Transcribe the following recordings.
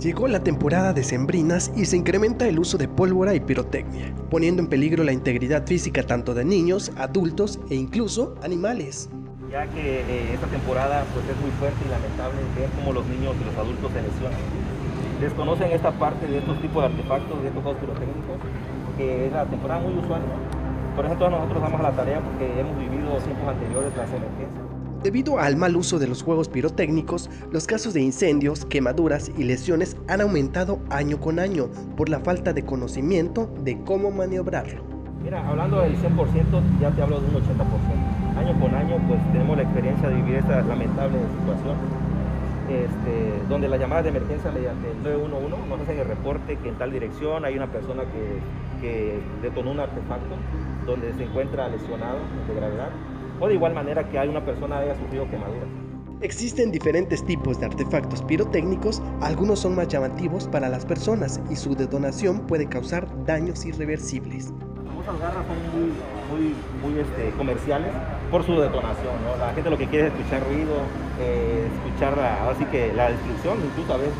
Llegó la temporada de sembrinas y se incrementa el uso de pólvora y pirotecnia, poniendo en peligro la integridad física tanto de niños, adultos e incluso animales. Ya que eh, esta temporada pues, es muy fuerte y lamentable ver cómo los niños y los adultos se lesionan. Desconocen esta parte de estos tipos de artefactos, de estos juegos pirotécnicos, que es la temporada muy usual. Por eso nosotros damos la tarea porque hemos vivido tiempos anteriores las emergencias Debido al mal uso de los juegos pirotécnicos, los casos de incendios, quemaduras y lesiones han aumentado año con año por la falta de conocimiento de cómo maniobrarlo. Mira, hablando del 100%, ya te hablo de un 80%. Año con año, pues tenemos la experiencia de vivir esta lamentable situación, este, donde la llamada de emergencia mediante el 911 nos hacen el reporte que en tal dirección hay una persona que, que detonó un artefacto donde se encuentra lesionado de gravedad o de igual manera que hay una persona haya sufrido quemaduras. Existen diferentes tipos de artefactos pirotécnicos, algunos son más llamativos para las personas y su detonación puede causar daños irreversibles. Muchas garras son muy, muy, muy este, comerciales por su detonación, ¿no? La gente lo que quiere es escuchar ruido, eh, escuchar la, así que la destrucción, incluso a veces.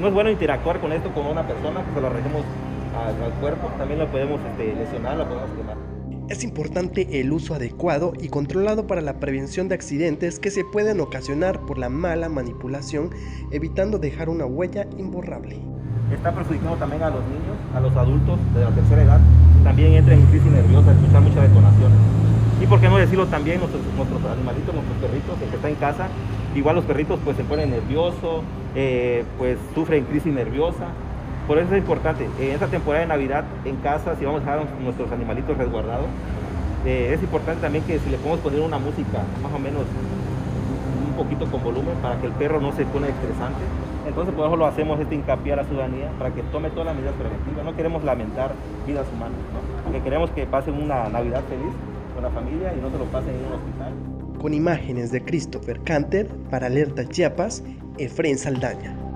No es bueno interactuar con esto con una persona, que se lo arreglemos al, cuerpo, también lo podemos este, lesionar, lo podemos quemar. Es importante el uso adecuado y controlado para la prevención de accidentes que se pueden ocasionar por la mala manipulación, evitando dejar una huella imborrable. Está perjudicando también a los niños, a los adultos de la tercera edad. También entran en crisis nerviosa, escuchar muchas detonaciones. Y por qué no decirlo también nuestros, nuestros animalitos, nuestros perritos, el que está en casa. Igual los perritos pues se ponen nerviosos, eh, pues sufren crisis nerviosa por eso es importante, en esta temporada de Navidad en casa, si vamos a dejar nuestros animalitos resguardados, eh, es importante también que si le podemos poner una música más o menos un poquito con volumen para que el perro no se pone estresante. Entonces por eso lo hacemos este hincapié a la ciudadanía para que tome todas las medidas preventivas. No queremos lamentar vidas humanas, porque queremos que pasen una Navidad feliz con la familia y no se lo pasen en un hospital. Con imágenes de Christopher Canter para Alerta Chiapas, Efren Saldaña.